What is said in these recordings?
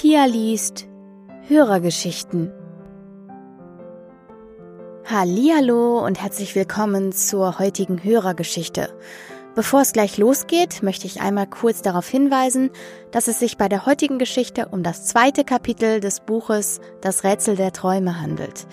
Pia liest Hörergeschichten. Hallihallo und herzlich willkommen zur heutigen Hörergeschichte. Bevor es gleich losgeht, möchte ich einmal kurz darauf hinweisen, dass es sich bei der heutigen Geschichte um das zweite Kapitel des Buches Das Rätsel der Träume handelt.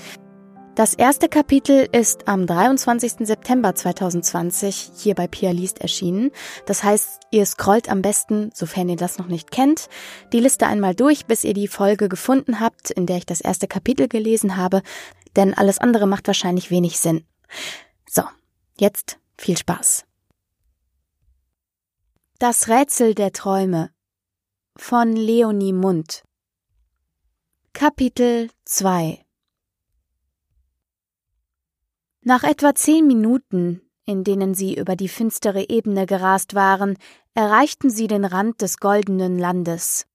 Das erste Kapitel ist am 23. September 2020 hier bei Pia Liest erschienen. Das heißt, ihr scrollt am besten, sofern ihr das noch nicht kennt, die Liste einmal durch, bis ihr die Folge gefunden habt, in der ich das erste Kapitel gelesen habe, denn alles andere macht wahrscheinlich wenig Sinn. So, jetzt viel Spaß. Das Rätsel der Träume von Leonie Mund Kapitel 2 Nach etwa zehn Minuten, in denen sie über die finstere Ebene gerast waren, erreichten sie den Rand des goldenen Landes.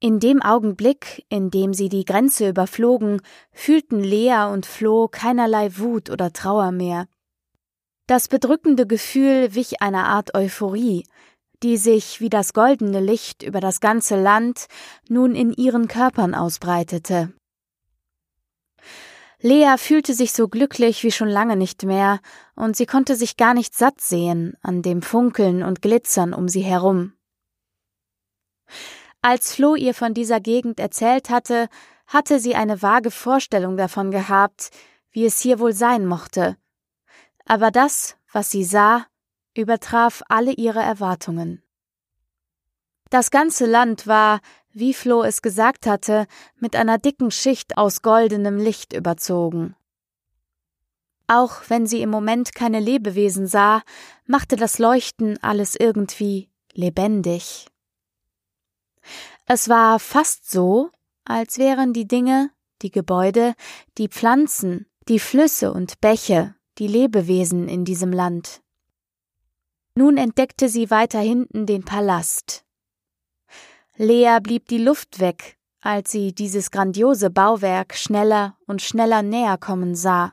In dem Augenblick, in dem sie die Grenze überflogen, fühlten Lea und Flo keinerlei Wut oder Trauer mehr. Das bedrückende Gefühl wich einer Art Euphorie, die sich wie das goldene Licht über das ganze Land nun in ihren Körpern ausbreitete. Lea fühlte sich so glücklich wie schon lange nicht mehr, und sie konnte sich gar nicht satt sehen an dem Funkeln und Glitzern um sie herum. Als Flo ihr von dieser Gegend erzählt hatte, hatte sie eine vage Vorstellung davon gehabt, wie es hier wohl sein mochte. Aber das, was sie sah, übertraf alle ihre Erwartungen. Das ganze Land war, wie Flo es gesagt hatte, mit einer dicken Schicht aus goldenem Licht überzogen. Auch wenn sie im Moment keine Lebewesen sah, machte das Leuchten alles irgendwie lebendig. Es war fast so, als wären die Dinge, die Gebäude, die Pflanzen, die Flüsse und Bäche die Lebewesen in diesem Land. Nun entdeckte sie weiter hinten den Palast, Lea blieb die Luft weg, als sie dieses grandiose Bauwerk schneller und schneller näher kommen sah.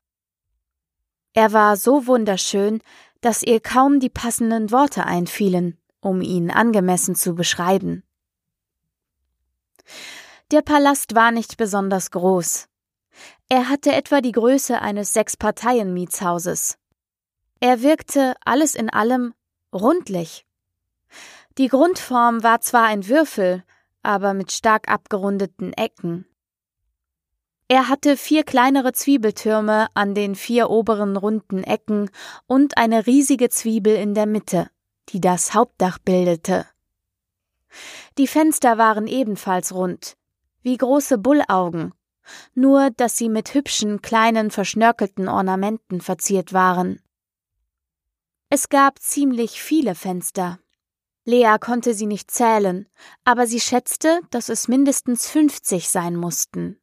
Er war so wunderschön, dass ihr kaum die passenden Worte einfielen, um ihn angemessen zu beschreiben. Der Palast war nicht besonders groß. Er hatte etwa die Größe eines Sechsparteien-Mietshauses. Er wirkte alles in allem rundlich die Grundform war zwar ein Würfel, aber mit stark abgerundeten Ecken. Er hatte vier kleinere Zwiebeltürme an den vier oberen runden Ecken und eine riesige Zwiebel in der Mitte, die das Hauptdach bildete. Die Fenster waren ebenfalls rund, wie große Bullaugen, nur dass sie mit hübschen kleinen verschnörkelten Ornamenten verziert waren. Es gab ziemlich viele Fenster. Lea konnte sie nicht zählen, aber sie schätzte, dass es mindestens fünfzig sein mussten.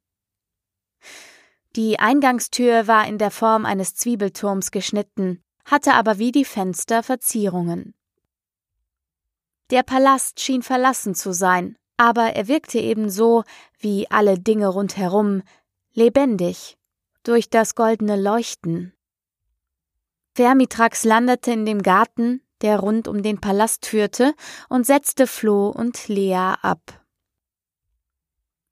Die Eingangstür war in der Form eines Zwiebelturms geschnitten, hatte aber wie die Fenster Verzierungen. Der Palast schien verlassen zu sein, aber er wirkte ebenso, wie alle Dinge rundherum, lebendig, durch das goldene Leuchten. Vermitrax landete in dem Garten, der rund um den Palast führte, und setzte Floh und Lea ab.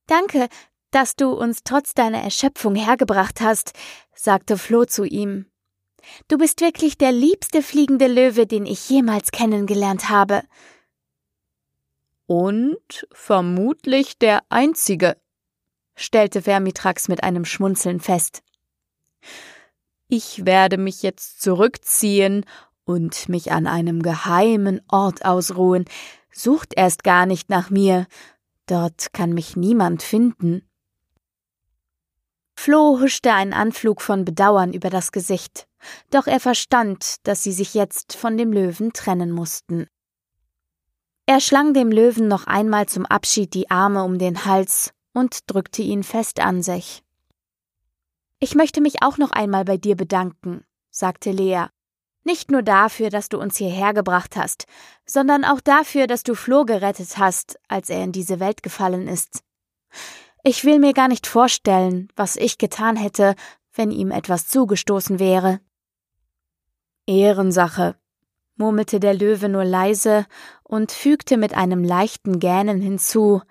Danke, dass du uns trotz deiner Erschöpfung hergebracht hast, sagte Floh zu ihm. Du bist wirklich der liebste fliegende Löwe, den ich jemals kennengelernt habe. Und vermutlich der einzige, stellte Vermitrax mit einem Schmunzeln fest. Ich werde mich jetzt zurückziehen und mich an einem geheimen Ort ausruhen. Sucht erst gar nicht nach mir, dort kann mich niemand finden. Flo huschte einen Anflug von Bedauern über das Gesicht, doch er verstand, dass sie sich jetzt von dem Löwen trennen mussten. Er schlang dem Löwen noch einmal zum Abschied die Arme um den Hals und drückte ihn fest an sich. Ich möchte mich auch noch einmal bei dir bedanken, sagte Lea nicht nur dafür, dass du uns hierher gebracht hast, sondern auch dafür, dass du Flo gerettet hast, als er in diese Welt gefallen ist. Ich will mir gar nicht vorstellen, was ich getan hätte, wenn ihm etwas zugestoßen wäre. Ehrensache, murmelte der Löwe nur leise und fügte mit einem leichten Gähnen hinzu,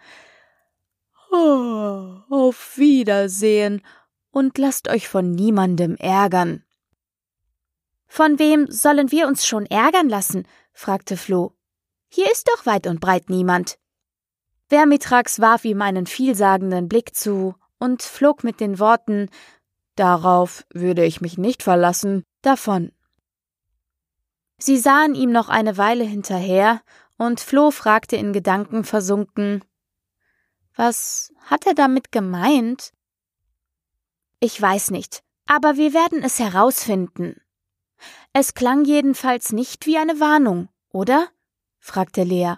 Oh, auf Wiedersehen und lasst euch von niemandem ärgern. Von wem sollen wir uns schon ärgern lassen? fragte Flo. Hier ist doch weit und breit niemand. Vermitrax warf ihm einen vielsagenden Blick zu und flog mit den Worten Darauf würde ich mich nicht verlassen, davon. Sie sahen ihm noch eine Weile hinterher, und Flo fragte in Gedanken versunken Was hat er damit gemeint? Ich weiß nicht, aber wir werden es herausfinden. Es klang jedenfalls nicht wie eine Warnung, oder? fragte Lea.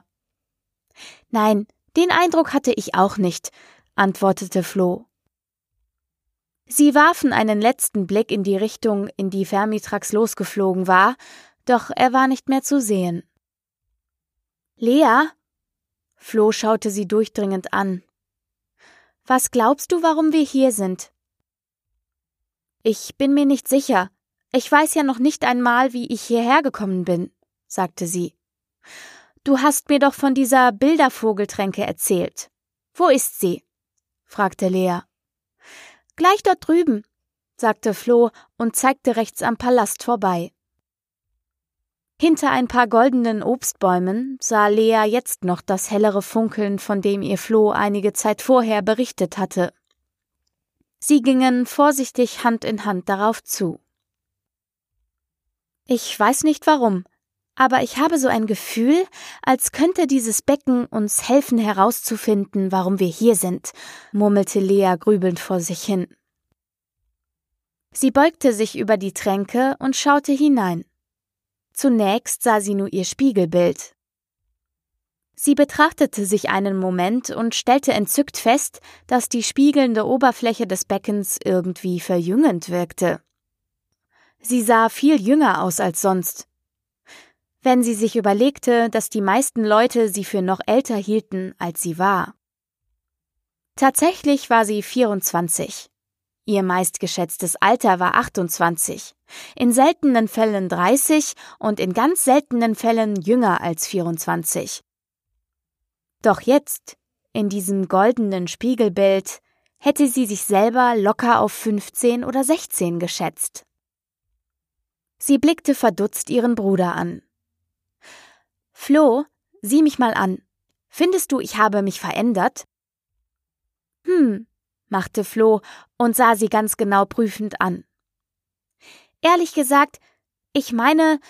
Nein, den Eindruck hatte ich auch nicht, antwortete Flo. Sie warfen einen letzten Blick in die Richtung, in die Fermitrax losgeflogen war, doch er war nicht mehr zu sehen. Lea? Flo schaute sie durchdringend an. Was glaubst du, warum wir hier sind? Ich bin mir nicht sicher. Ich weiß ja noch nicht einmal, wie ich hierher gekommen bin, sagte sie. Du hast mir doch von dieser Bildervogeltränke erzählt. Wo ist sie? fragte Lea. Gleich dort drüben, sagte Flo und zeigte rechts am Palast vorbei. Hinter ein paar goldenen Obstbäumen sah Lea jetzt noch das hellere Funkeln, von dem ihr Floh einige Zeit vorher berichtet hatte. Sie gingen vorsichtig Hand in Hand darauf zu. Ich weiß nicht warum, aber ich habe so ein Gefühl, als könnte dieses Becken uns helfen herauszufinden, warum wir hier sind, murmelte Lea grübelnd vor sich hin. Sie beugte sich über die Tränke und schaute hinein. Zunächst sah sie nur ihr Spiegelbild. Sie betrachtete sich einen Moment und stellte entzückt fest, dass die spiegelnde Oberfläche des Beckens irgendwie verjüngend wirkte. Sie sah viel jünger aus als sonst. Wenn sie sich überlegte, dass die meisten Leute sie für noch älter hielten, als sie war. Tatsächlich war sie 24. Ihr meistgeschätztes Alter war 28, in seltenen Fällen 30 und in ganz seltenen Fällen jünger als 24. Doch jetzt, in diesem goldenen Spiegelbild, hätte sie sich selber locker auf 15 oder 16 geschätzt. Sie blickte verdutzt ihren Bruder an. Flo, sieh mich mal an. Findest du, ich habe mich verändert? Hm, machte Flo und sah sie ganz genau prüfend an. Ehrlich gesagt, ich meine,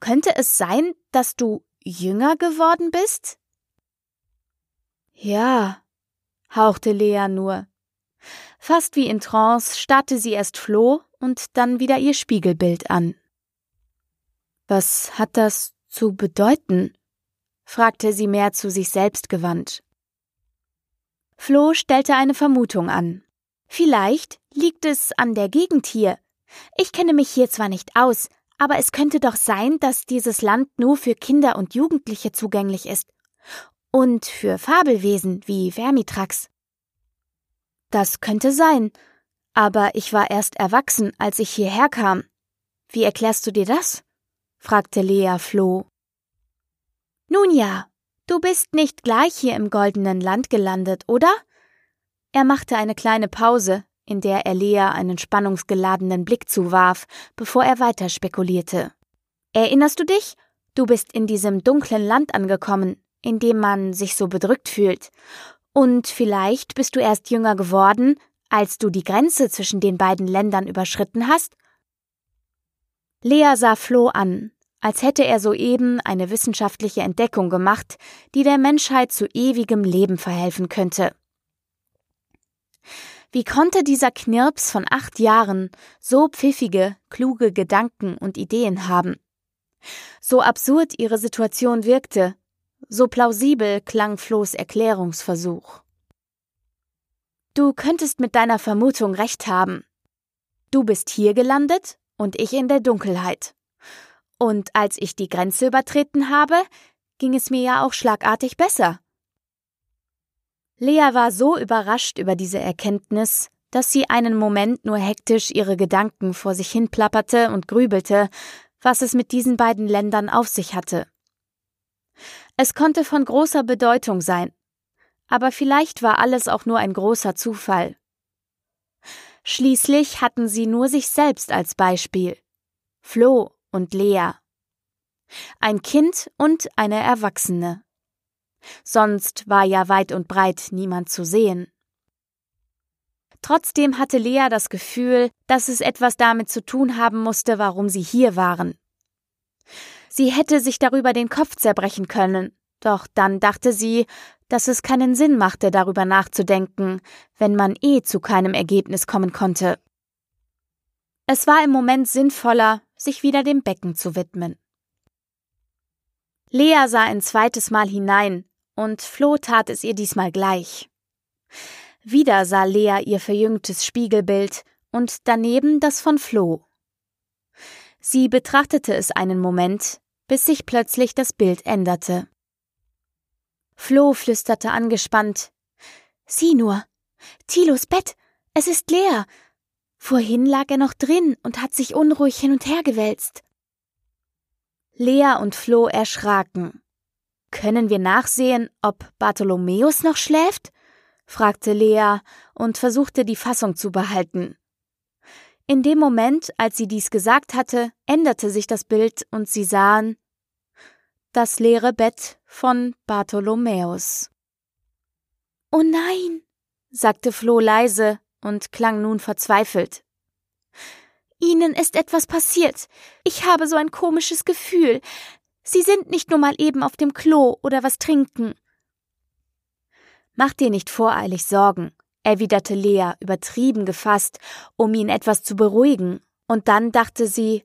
könnte es sein, dass du jünger geworden bist? Ja, hauchte Lea nur. Fast wie in Trance starrte sie erst Flo und dann wieder ihr Spiegelbild an. Was hat das zu bedeuten? fragte sie mehr zu sich selbst gewandt. Flo stellte eine Vermutung an. Vielleicht liegt es an der Gegend hier. Ich kenne mich hier zwar nicht aus, aber es könnte doch sein, dass dieses Land nur für Kinder und Jugendliche zugänglich ist. Und für Fabelwesen wie Vermitrax. Das könnte sein, aber ich war erst erwachsen, als ich hierher kam. Wie erklärst du dir das? Fragte Lea Flo. Nun ja, Du bist nicht gleich hier im goldenen Land gelandet, oder? Er machte eine kleine Pause, in der er Lea einen spannungsgeladenen Blick zuwarf, bevor er weiter spekulierte. Erinnerst du dich? Du bist in diesem dunklen Land angekommen, in dem man sich so bedrückt fühlt. Und vielleicht bist du erst jünger geworden, als du die Grenze zwischen den beiden Ländern überschritten hast? Lea sah Flo an, als hätte er soeben eine wissenschaftliche Entdeckung gemacht, die der Menschheit zu ewigem Leben verhelfen könnte. Wie konnte dieser Knirps von acht Jahren so pfiffige, kluge Gedanken und Ideen haben? So absurd ihre Situation wirkte, so plausibel klang Flohs Erklärungsversuch. Du könntest mit deiner Vermutung recht haben. Du bist hier gelandet und ich in der Dunkelheit. Und als ich die Grenze übertreten habe, ging es mir ja auch schlagartig besser. Lea war so überrascht über diese Erkenntnis, dass sie einen Moment nur hektisch ihre Gedanken vor sich hin plapperte und grübelte, was es mit diesen beiden Ländern auf sich hatte. Es konnte von großer Bedeutung sein, aber vielleicht war alles auch nur ein großer Zufall. Schließlich hatten sie nur sich selbst als Beispiel. Flo und Lea. Ein Kind und eine Erwachsene. Sonst war ja weit und breit niemand zu sehen. Trotzdem hatte Lea das Gefühl, dass es etwas damit zu tun haben musste, warum sie hier waren. Sie hätte sich darüber den Kopf zerbrechen können, doch dann dachte sie, dass es keinen Sinn machte, darüber nachzudenken, wenn man eh zu keinem Ergebnis kommen konnte. Es war im Moment sinnvoller, sich wieder dem Becken zu widmen. Lea sah ein zweites Mal hinein, und Flo tat es ihr diesmal gleich. Wieder sah Lea ihr verjüngtes Spiegelbild und daneben das von Flo. Sie betrachtete es einen Moment, bis sich plötzlich das Bild änderte. Flo flüsterte angespannt. Sieh nur. Tilos Bett. Es ist leer. Vorhin lag er noch drin und hat sich unruhig hin und her gewälzt. Lea und Flo erschraken. Können wir nachsehen, ob Bartholomäus noch schläft? fragte Lea und versuchte die Fassung zu behalten. In dem Moment, als sie dies gesagt hatte, änderte sich das Bild und sie sahen das leere Bett von Bartholomäus. Oh nein, sagte Flo leise und klang nun verzweifelt. Ihnen ist etwas passiert. Ich habe so ein komisches Gefühl. Sie sind nicht nur mal eben auf dem Klo oder was trinken. Mach dir nicht voreilig Sorgen, erwiderte Lea übertrieben gefasst, um ihn etwas zu beruhigen, und dann dachte sie,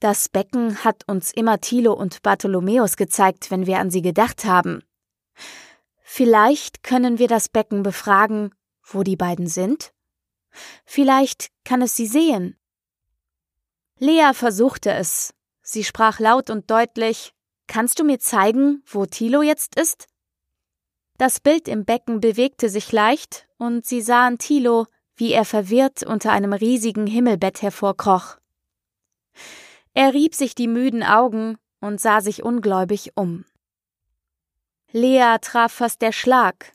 das Becken hat uns immer Thilo und Bartholomäus gezeigt, wenn wir an sie gedacht haben. Vielleicht können wir das Becken befragen, wo die beiden sind? Vielleicht kann es sie sehen. Lea versuchte es. Sie sprach laut und deutlich Kannst du mir zeigen, wo Thilo jetzt ist? Das Bild im Becken bewegte sich leicht, und sie sahen Thilo, wie er verwirrt unter einem riesigen Himmelbett hervorkroch. Er rieb sich die müden Augen und sah sich ungläubig um. Lea traf fast der Schlag.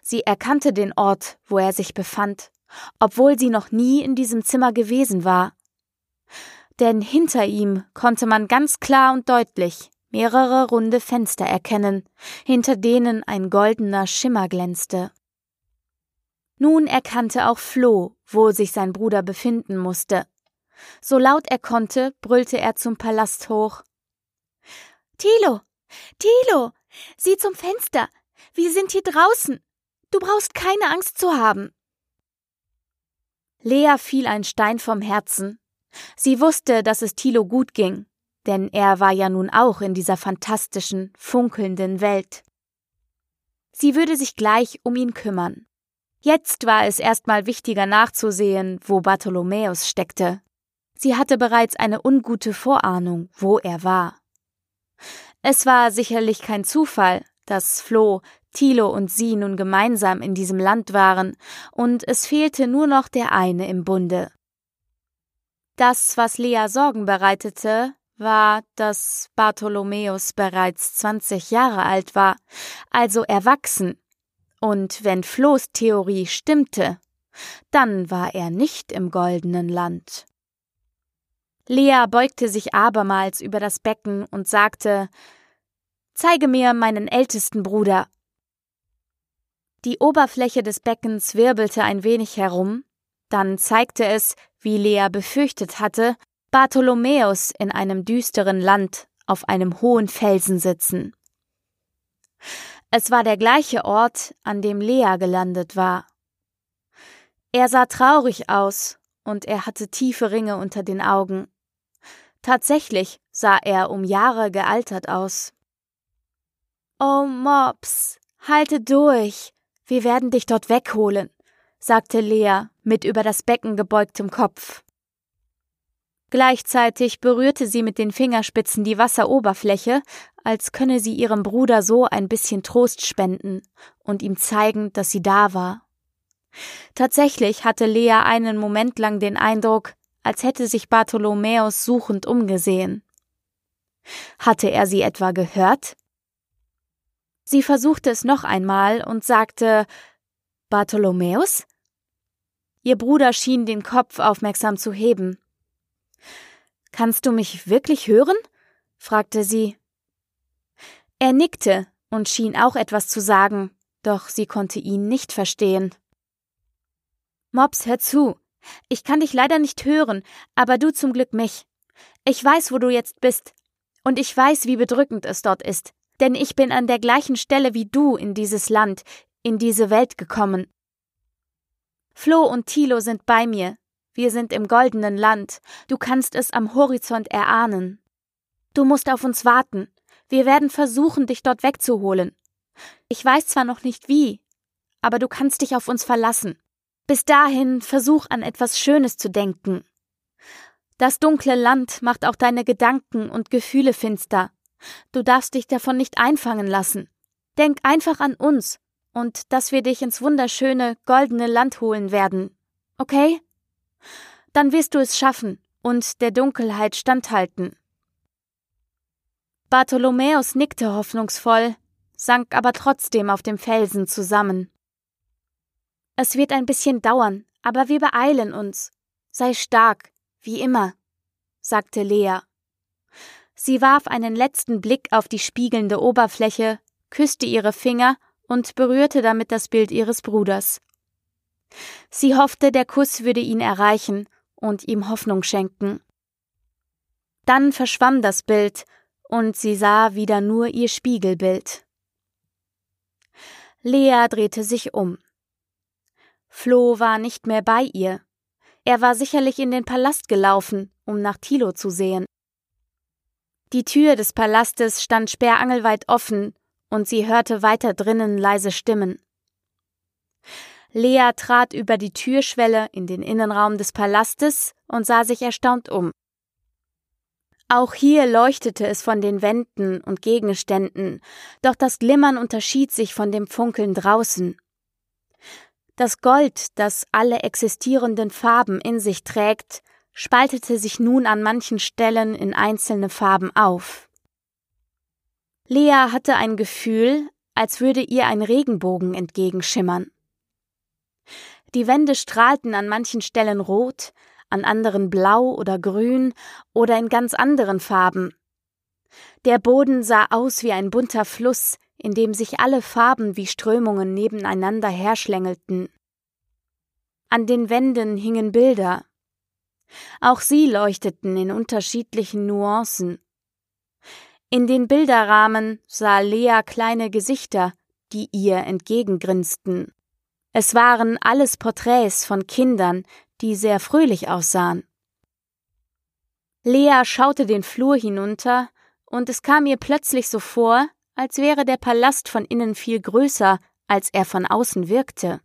Sie erkannte den Ort, wo er sich befand, obwohl sie noch nie in diesem Zimmer gewesen war. Denn hinter ihm konnte man ganz klar und deutlich mehrere runde Fenster erkennen, hinter denen ein goldener Schimmer glänzte. Nun erkannte auch Flo, wo sich sein Bruder befinden musste. So laut er konnte, brüllte er zum Palast hoch. Tilo, Tilo, sieh zum Fenster. Wir sind hier draußen. Du brauchst keine Angst zu haben. Lea fiel ein Stein vom Herzen. Sie wusste, dass es Tilo gut ging, denn er war ja nun auch in dieser fantastischen, funkelnden Welt. Sie würde sich gleich um ihn kümmern. Jetzt war es erstmal wichtiger nachzusehen, wo Bartholomäus steckte. Sie hatte bereits eine ungute Vorahnung, wo er war. Es war sicherlich kein Zufall, dass Flo, Thilo und sie nun gemeinsam in diesem Land waren, und es fehlte nur noch der eine im Bunde. Das, was Lea Sorgen bereitete, war, dass Bartholomäus bereits zwanzig Jahre alt war, also erwachsen. Und wenn Flohs Theorie stimmte, dann war er nicht im goldenen Land. Lea beugte sich abermals über das Becken und sagte Zeige mir meinen ältesten Bruder. Die Oberfläche des Beckens wirbelte ein wenig herum, dann zeigte es, wie Lea befürchtet hatte, Bartholomäus in einem düsteren Land auf einem hohen Felsen sitzen. Es war der gleiche Ort, an dem Lea gelandet war. Er sah traurig aus, und er hatte tiefe Ringe unter den Augen. Tatsächlich sah er um Jahre gealtert aus. Oh, Mops, halte durch. Wir werden dich dort wegholen, sagte Lea mit über das Becken gebeugtem Kopf. Gleichzeitig berührte sie mit den Fingerspitzen die Wasseroberfläche, als könne sie ihrem Bruder so ein bisschen Trost spenden und ihm zeigen, dass sie da war. Tatsächlich hatte Lea einen Moment lang den Eindruck, als hätte sich Bartholomäus suchend umgesehen. Hatte er sie etwa gehört? Sie versuchte es noch einmal und sagte Bartholomäus? Ihr Bruder schien den Kopf aufmerksam zu heben. Kannst du mich wirklich hören? fragte sie. Er nickte und schien auch etwas zu sagen, doch sie konnte ihn nicht verstehen. Mops, hör zu. Ich kann dich leider nicht hören, aber du zum Glück mich. Ich weiß, wo du jetzt bist. Und ich weiß, wie bedrückend es dort ist. Denn ich bin an der gleichen Stelle wie du in dieses Land, in diese Welt gekommen. Flo und Thilo sind bei mir. Wir sind im goldenen Land. Du kannst es am Horizont erahnen. Du musst auf uns warten. Wir werden versuchen, dich dort wegzuholen. Ich weiß zwar noch nicht wie, aber du kannst dich auf uns verlassen. Bis dahin versuch an etwas Schönes zu denken. Das dunkle Land macht auch deine Gedanken und Gefühle finster. Du darfst dich davon nicht einfangen lassen. Denk einfach an uns und dass wir dich ins wunderschöne, goldene Land holen werden. Okay? Dann wirst du es schaffen und der Dunkelheit standhalten. Bartholomäus nickte hoffnungsvoll, sank aber trotzdem auf dem Felsen zusammen. Es wird ein bisschen dauern, aber wir beeilen uns. Sei stark, wie immer, sagte Lea. Sie warf einen letzten Blick auf die spiegelnde Oberfläche, küsste ihre Finger und berührte damit das Bild ihres Bruders. Sie hoffte, der Kuss würde ihn erreichen und ihm Hoffnung schenken. Dann verschwamm das Bild, und sie sah wieder nur ihr Spiegelbild. Lea drehte sich um. Flo war nicht mehr bei ihr. Er war sicherlich in den Palast gelaufen, um nach Thilo zu sehen. Die Tür des Palastes stand sperrangelweit offen, und sie hörte weiter drinnen leise Stimmen. Lea trat über die Türschwelle in den Innenraum des Palastes und sah sich erstaunt um. Auch hier leuchtete es von den Wänden und Gegenständen, doch das Glimmern unterschied sich von dem Funkeln draußen. Das Gold, das alle existierenden Farben in sich trägt, spaltete sich nun an manchen Stellen in einzelne Farben auf. Lea hatte ein Gefühl, als würde ihr ein Regenbogen entgegenschimmern. Die Wände strahlten an manchen Stellen rot, an anderen blau oder grün oder in ganz anderen Farben. Der Boden sah aus wie ein bunter Fluss, in dem sich alle Farben wie Strömungen nebeneinander herschlängelten. An den Wänden hingen Bilder. Auch sie leuchteten in unterschiedlichen Nuancen. In den Bilderrahmen sah Lea kleine Gesichter, die ihr entgegengrinsten. Es waren alles Porträts von Kindern, die sehr fröhlich aussahen. Lea schaute den Flur hinunter, und es kam ihr plötzlich so vor, als wäre der Palast von innen viel größer, als er von außen wirkte.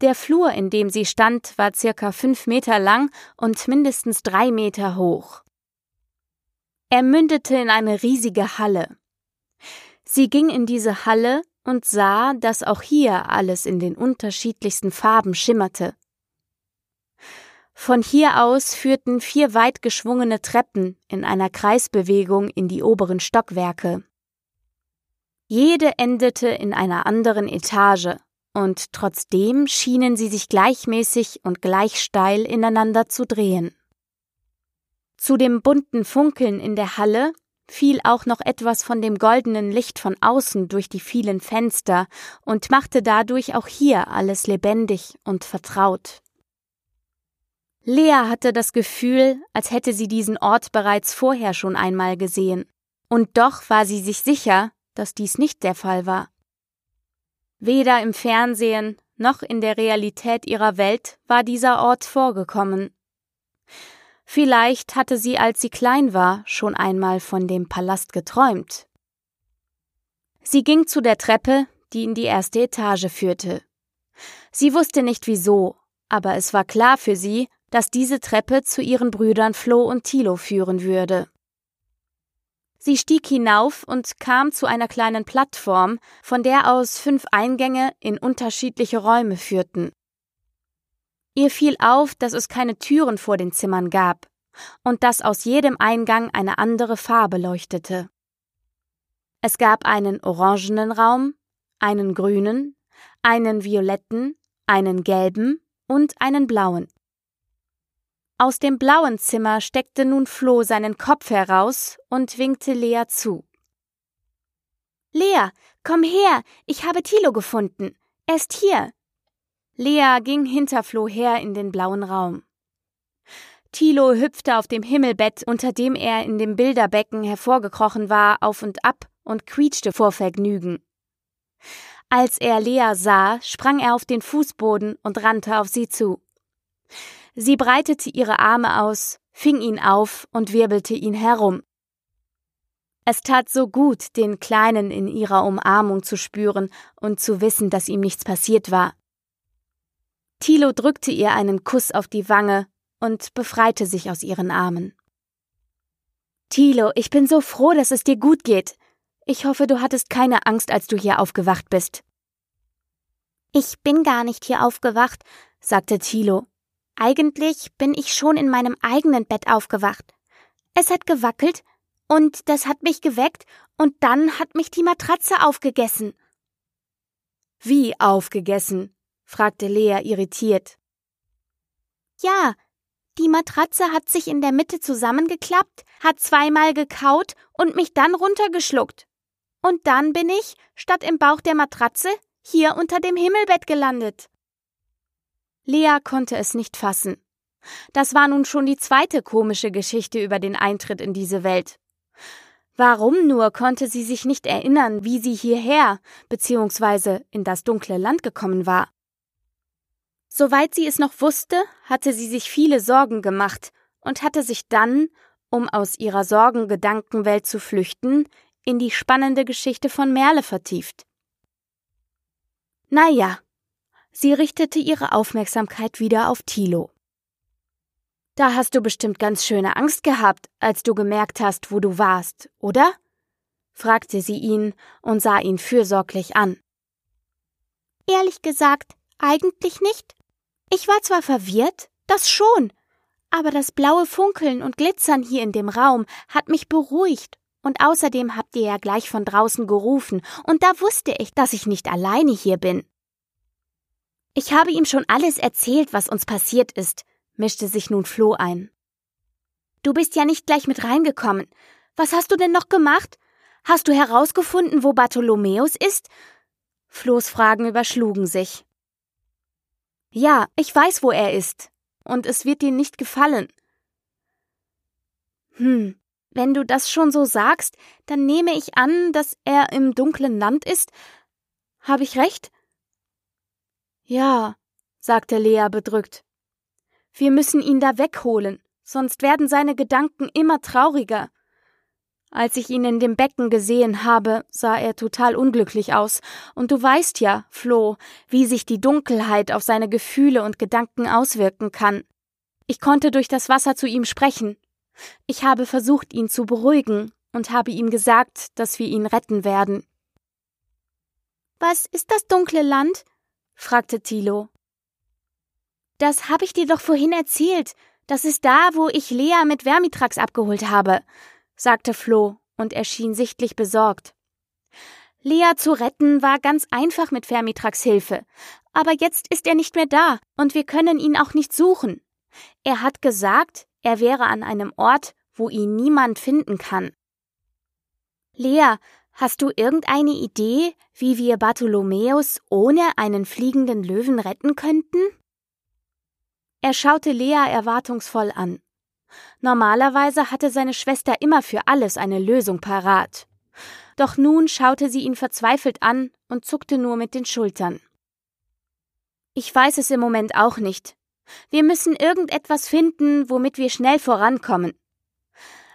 Der Flur, in dem sie stand, war circa fünf Meter lang und mindestens drei Meter hoch. Er mündete in eine riesige Halle. Sie ging in diese Halle und sah, dass auch hier alles in den unterschiedlichsten Farben schimmerte. Von hier aus führten vier weit geschwungene Treppen in einer Kreisbewegung in die oberen Stockwerke. Jede endete in einer anderen Etage, und trotzdem schienen sie sich gleichmäßig und gleich steil ineinander zu drehen. Zu dem bunten Funkeln in der Halle fiel auch noch etwas von dem goldenen Licht von außen durch die vielen Fenster und machte dadurch auch hier alles lebendig und vertraut. Lea hatte das Gefühl, als hätte sie diesen Ort bereits vorher schon einmal gesehen, und doch war sie sich sicher, dass dies nicht der Fall war. Weder im Fernsehen noch in der Realität ihrer Welt war dieser Ort vorgekommen. Vielleicht hatte sie, als sie klein war, schon einmal von dem Palast geträumt. Sie ging zu der Treppe, die in die erste Etage führte. Sie wusste nicht wieso, aber es war klar für sie, dass diese Treppe zu ihren Brüdern Flo und Thilo führen würde. Sie stieg hinauf und kam zu einer kleinen Plattform, von der aus fünf Eingänge in unterschiedliche Räume führten. Ihr fiel auf, dass es keine Türen vor den Zimmern gab und dass aus jedem Eingang eine andere Farbe leuchtete. Es gab einen orangenen Raum, einen grünen, einen violetten, einen gelben und einen blauen. Aus dem blauen Zimmer steckte nun Flo seinen Kopf heraus und winkte Lea zu. Lea, komm her, ich habe Thilo gefunden. Er ist hier. Lea ging hinter Flo her in den blauen Raum. Thilo hüpfte auf dem Himmelbett, unter dem er in dem Bilderbecken hervorgekrochen war, auf und ab und quietschte vor Vergnügen. Als er Lea sah, sprang er auf den Fußboden und rannte auf sie zu. Sie breitete ihre Arme aus, fing ihn auf und wirbelte ihn herum. Es tat so gut, den Kleinen in ihrer Umarmung zu spüren und zu wissen, dass ihm nichts passiert war. Thilo drückte ihr einen Kuss auf die Wange und befreite sich aus ihren Armen. Thilo, ich bin so froh, dass es dir gut geht. Ich hoffe, du hattest keine Angst, als du hier aufgewacht bist. Ich bin gar nicht hier aufgewacht, sagte Thilo. Eigentlich bin ich schon in meinem eigenen Bett aufgewacht. Es hat gewackelt, und das hat mich geweckt, und dann hat mich die Matratze aufgegessen. Wie aufgegessen? fragte Lea irritiert. Ja, die Matratze hat sich in der Mitte zusammengeklappt, hat zweimal gekaut und mich dann runtergeschluckt. Und dann bin ich, statt im Bauch der Matratze, hier unter dem Himmelbett gelandet. Lea konnte es nicht fassen. Das war nun schon die zweite komische Geschichte über den Eintritt in diese Welt. Warum nur konnte sie sich nicht erinnern, wie sie hierher bzw. in das dunkle Land gekommen war? Soweit sie es noch wusste, hatte sie sich viele Sorgen gemacht und hatte sich dann, um aus ihrer Sorgengedankenwelt zu flüchten, in die spannende Geschichte von Merle vertieft. Naja, sie richtete ihre Aufmerksamkeit wieder auf Thilo. Da hast du bestimmt ganz schöne Angst gehabt, als du gemerkt hast, wo du warst, oder? fragte sie ihn und sah ihn fürsorglich an. Ehrlich gesagt, eigentlich nicht. Ich war zwar verwirrt, das schon, aber das blaue Funkeln und Glitzern hier in dem Raum hat mich beruhigt und außerdem habt ihr ja gleich von draußen gerufen, und da wusste ich, dass ich nicht alleine hier bin. Ich habe ihm schon alles erzählt, was uns passiert ist, mischte sich nun Flo ein. Du bist ja nicht gleich mit reingekommen. Was hast du denn noch gemacht? Hast du herausgefunden, wo Bartholomäus ist? Flohs Fragen überschlugen sich. Ja, ich weiß, wo er ist. Und es wird dir nicht gefallen. Hm, wenn du das schon so sagst, dann nehme ich an, dass er im dunklen Land ist. Habe ich recht? Ja, sagte Lea bedrückt. Wir müssen ihn da wegholen, sonst werden seine Gedanken immer trauriger. Als ich ihn in dem Becken gesehen habe, sah er total unglücklich aus, und du weißt ja, Flo, wie sich die Dunkelheit auf seine Gefühle und Gedanken auswirken kann. Ich konnte durch das Wasser zu ihm sprechen, ich habe versucht, ihn zu beruhigen und habe ihm gesagt, dass wir ihn retten werden. Was ist das dunkle Land? Fragte Thilo. Das habe ich dir doch vorhin erzählt. Das ist da, wo ich Lea mit Vermitrax abgeholt habe, sagte Flo und erschien sichtlich besorgt. Lea zu retten war ganz einfach mit Vermitrax Hilfe, aber jetzt ist er nicht mehr da und wir können ihn auch nicht suchen. Er hat gesagt, er wäre an einem Ort, wo ihn niemand finden kann. Lea, hast du irgendeine Idee, wie wir Bartholomäus ohne einen fliegenden Löwen retten könnten? Er schaute Lea erwartungsvoll an. Normalerweise hatte seine Schwester immer für alles eine Lösung parat. Doch nun schaute sie ihn verzweifelt an und zuckte nur mit den Schultern. Ich weiß es im Moment auch nicht, wir müssen irgendetwas finden, womit wir schnell vorankommen.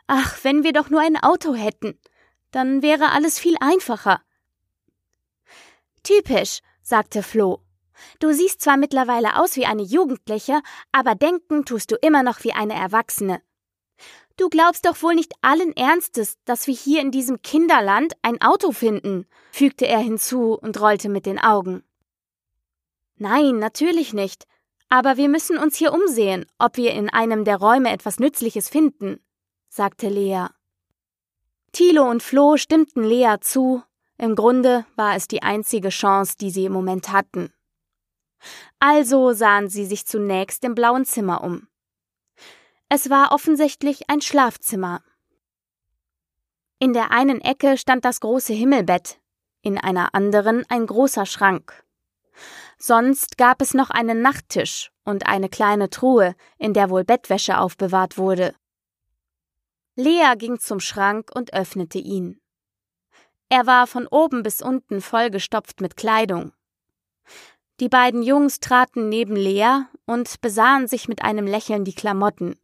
Ach, wenn wir doch nur ein Auto hätten, dann wäre alles viel einfacher. Typisch, sagte Flo. Du siehst zwar mittlerweile aus wie eine Jugendliche, aber denken tust du immer noch wie eine Erwachsene. Du glaubst doch wohl nicht allen Ernstes, dass wir hier in diesem Kinderland ein Auto finden, fügte er hinzu und rollte mit den Augen. Nein, natürlich nicht. Aber wir müssen uns hier umsehen, ob wir in einem der Räume etwas Nützliches finden, sagte Lea. Thilo und Flo stimmten Lea zu. Im Grunde war es die einzige Chance, die sie im Moment hatten. Also sahen sie sich zunächst im blauen Zimmer um. Es war offensichtlich ein Schlafzimmer. In der einen Ecke stand das große Himmelbett, in einer anderen ein großer Schrank. Sonst gab es noch einen Nachttisch und eine kleine Truhe, in der wohl Bettwäsche aufbewahrt wurde. Lea ging zum Schrank und öffnete ihn. Er war von oben bis unten vollgestopft mit Kleidung. Die beiden Jungs traten neben Lea und besahen sich mit einem Lächeln die Klamotten.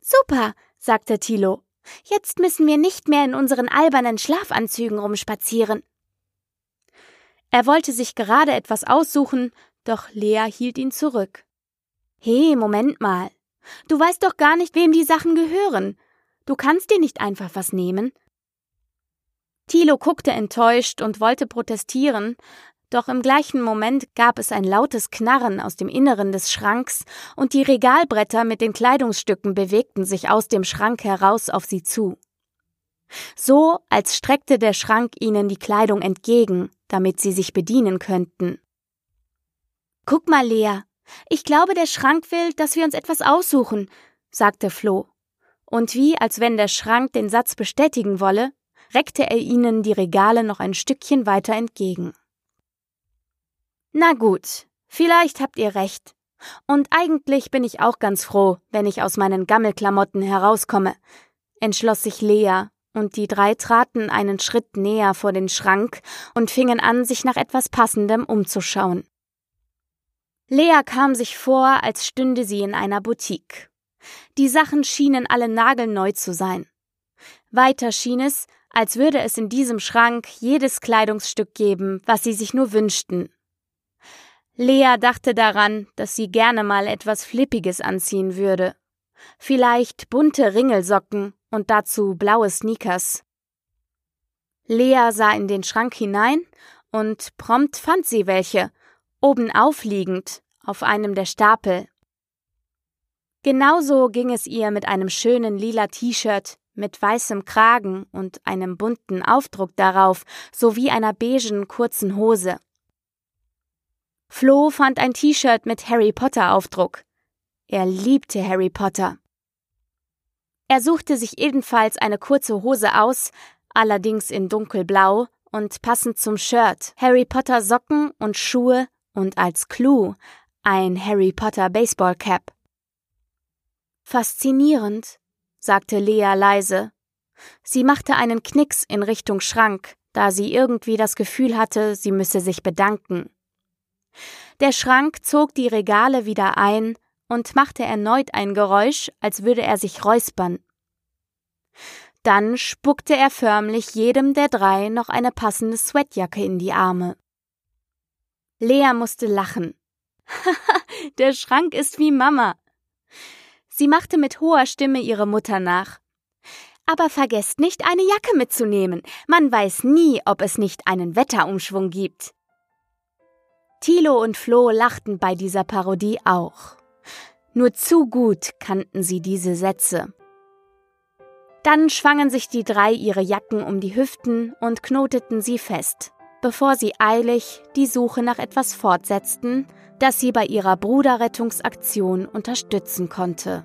Super, sagte Thilo. Jetzt müssen wir nicht mehr in unseren albernen Schlafanzügen rumspazieren. Er wollte sich gerade etwas aussuchen, doch Lea hielt ihn zurück. He, Moment mal. Du weißt doch gar nicht, wem die Sachen gehören. Du kannst dir nicht einfach was nehmen. Thilo guckte enttäuscht und wollte protestieren, doch im gleichen Moment gab es ein lautes Knarren aus dem Inneren des Schranks und die Regalbretter mit den Kleidungsstücken bewegten sich aus dem Schrank heraus auf sie zu. So, als streckte der Schrank ihnen die Kleidung entgegen, damit sie sich bedienen könnten. Guck mal, Lea, ich glaube, der Schrank will, dass wir uns etwas aussuchen, sagte Flo. Und wie, als wenn der Schrank den Satz bestätigen wolle, reckte er ihnen die Regale noch ein Stückchen weiter entgegen. Na gut, vielleicht habt ihr recht. Und eigentlich bin ich auch ganz froh, wenn ich aus meinen Gammelklamotten herauskomme, entschloss sich Lea, und die drei traten einen Schritt näher vor den Schrank und fingen an, sich nach etwas Passendem umzuschauen. Lea kam sich vor, als stünde sie in einer Boutique. Die Sachen schienen alle nagelneu zu sein. Weiter schien es, als würde es in diesem Schrank jedes Kleidungsstück geben, was sie sich nur wünschten. Lea dachte daran, dass sie gerne mal etwas Flippiges anziehen würde. Vielleicht bunte Ringelsocken und dazu blaue Sneakers. Lea sah in den Schrank hinein und prompt fand sie welche, oben aufliegend, auf einem der Stapel. Genauso ging es ihr mit einem schönen lila T-Shirt mit weißem Kragen und einem bunten Aufdruck darauf sowie einer beigen kurzen Hose. Flo fand ein T-Shirt mit Harry Potter Aufdruck. Er liebte Harry Potter. Er suchte sich ebenfalls eine kurze Hose aus, allerdings in dunkelblau und passend zum Shirt, Harry Potter Socken und Schuhe und als Clou ein Harry Potter Baseball Cap. Faszinierend, sagte Lea leise. Sie machte einen Knicks in Richtung Schrank, da sie irgendwie das Gefühl hatte, sie müsse sich bedanken. Der Schrank zog die Regale wieder ein und machte erneut ein Geräusch, als würde er sich räuspern. Dann spuckte er förmlich jedem der drei noch eine passende Sweatjacke in die Arme. Lea musste lachen. Haha, der Schrank ist wie Mama. Sie machte mit hoher Stimme ihre Mutter nach. Aber vergesst nicht, eine Jacke mitzunehmen. Man weiß nie, ob es nicht einen Wetterumschwung gibt. Thilo und Flo lachten bei dieser Parodie auch. Nur zu gut kannten sie diese Sätze. Dann schwangen sich die drei ihre Jacken um die Hüften und knoteten sie fest, bevor sie eilig die Suche nach etwas fortsetzten, das sie bei ihrer Bruderrettungsaktion unterstützen konnte.